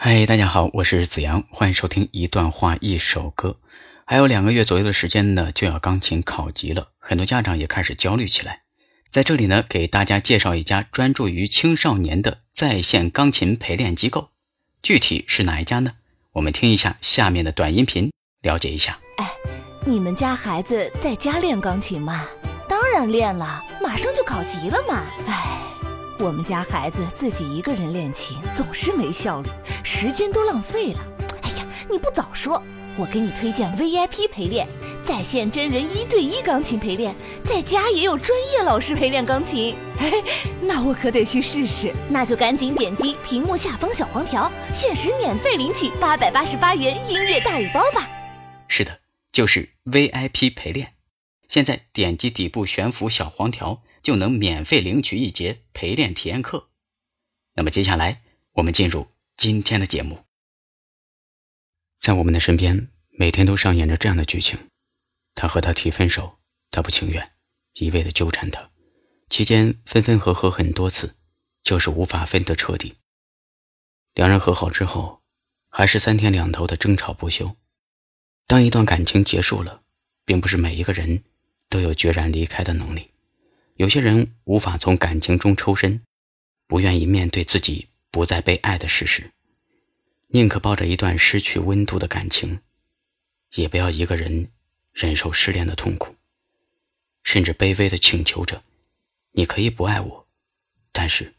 嗨，大家好，我是子阳，欢迎收听一段话一首歌。还有两个月左右的时间呢，就要钢琴考级了，很多家长也开始焦虑起来。在这里呢，给大家介绍一家专注于青少年的在线钢琴陪练机构，具体是哪一家呢？我们听一下下面的短音频，了解一下。哎，你们家孩子在家练钢琴吗？当然练了，马上就考级了嘛。哎，我们家孩子自己一个人练琴总是没效率，时间都浪费了。哎呀，你不早说！我给你推荐 VIP 陪练，在线真人一对一钢琴陪练，在家也有专业老师陪练钢琴。嘿，那我可得去试试。那就赶紧点击屏幕下方小黄条，限时免费领取八百八十八元音乐大礼包吧。是的，就是 VIP 陪练。现在点击底部悬浮小黄条，就能免费领取一节陪练体验课。那么接下来，我们进入今天的节目。在我们的身边，每天都上演着这样的剧情：他和他提分手，他不情愿，一味的纠缠他，期间分分合合很多次，就是无法分得彻底。两人和好之后，还是三天两头的争吵不休。当一段感情结束了，并不是每一个人都有决然离开的能力，有些人无法从感情中抽身，不愿意面对自己不再被爱的事实。宁可抱着一段失去温度的感情，也不要一个人忍受失恋的痛苦，甚至卑微的请求着：“你可以不爱我，但是，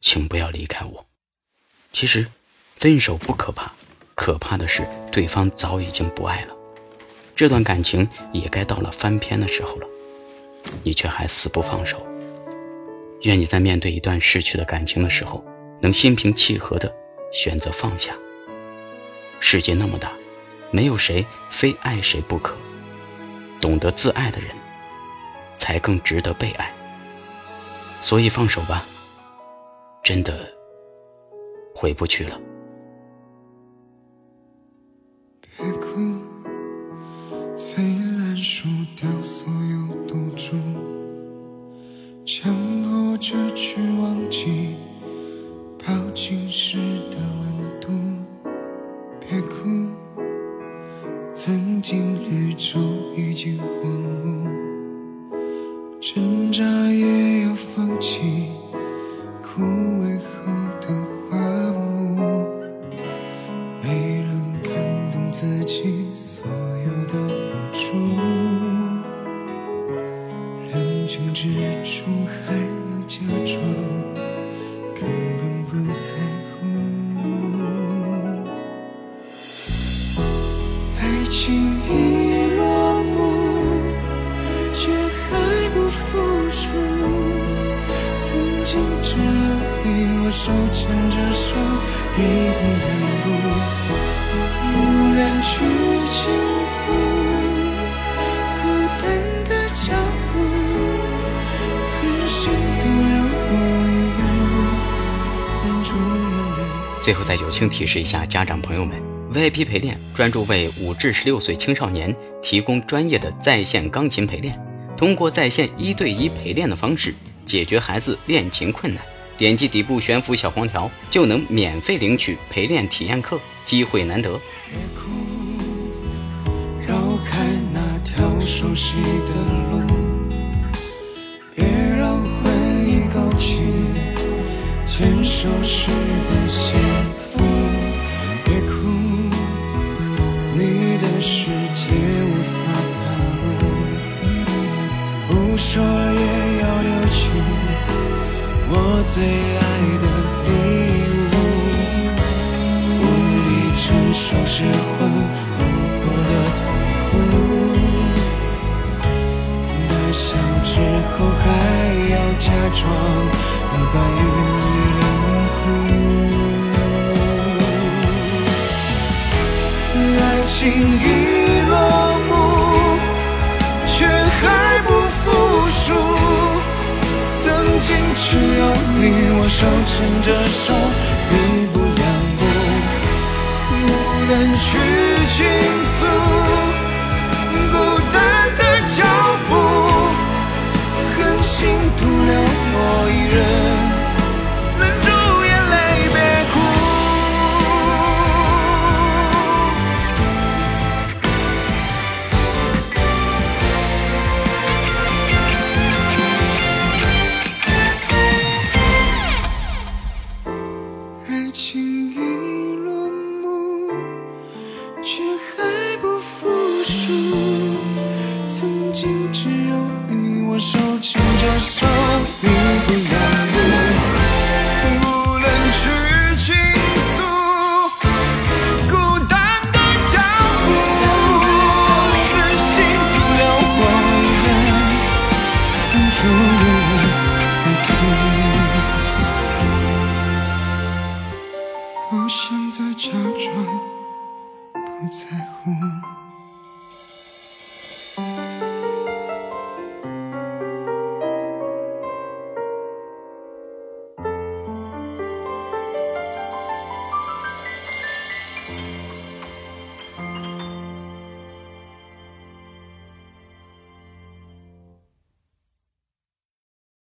请不要离开我。”其实，分手不可怕，可怕的是对方早已经不爱了，这段感情也该到了翻篇的时候了，你却还死不放手。愿你在面对一段逝去的感情的时候，能心平气和的。选择放下。世界那么大，没有谁非爱谁不可。懂得自爱的人，才更值得被爱。所以放手吧，真的回不去了。别哭，虽然输掉所有经绿洲已经荒芜，挣扎也要放弃。枯萎后的花木，没人看懂自己所有的无助。人群之中还要假装，根本。不在乎，倾诉。最后再友情提示一下家长朋友们，VIP 陪练专注为五至十六岁青少年提供专业的在线钢琴陪练，通过在线一对一陪练的方式解决孩子练琴困难。点击底部悬浮小黄条就能免费领取陪练体验课，机会难得。熟悉的路，别让回忆勾起牵手时的幸福，别哭，你的世界无法踏入，不说也要留起。我最爱的礼物，无力承受着。情已落幕，却还不。服输，曾经只有你我手牵着手，一步两步，无人去倾诉，孤单的脚步，狠心独留我一牵着手，你不让步，无论去倾诉，孤单的脚步，任性冰了花园，忍住眼泪不哭，不想再假装不在乎。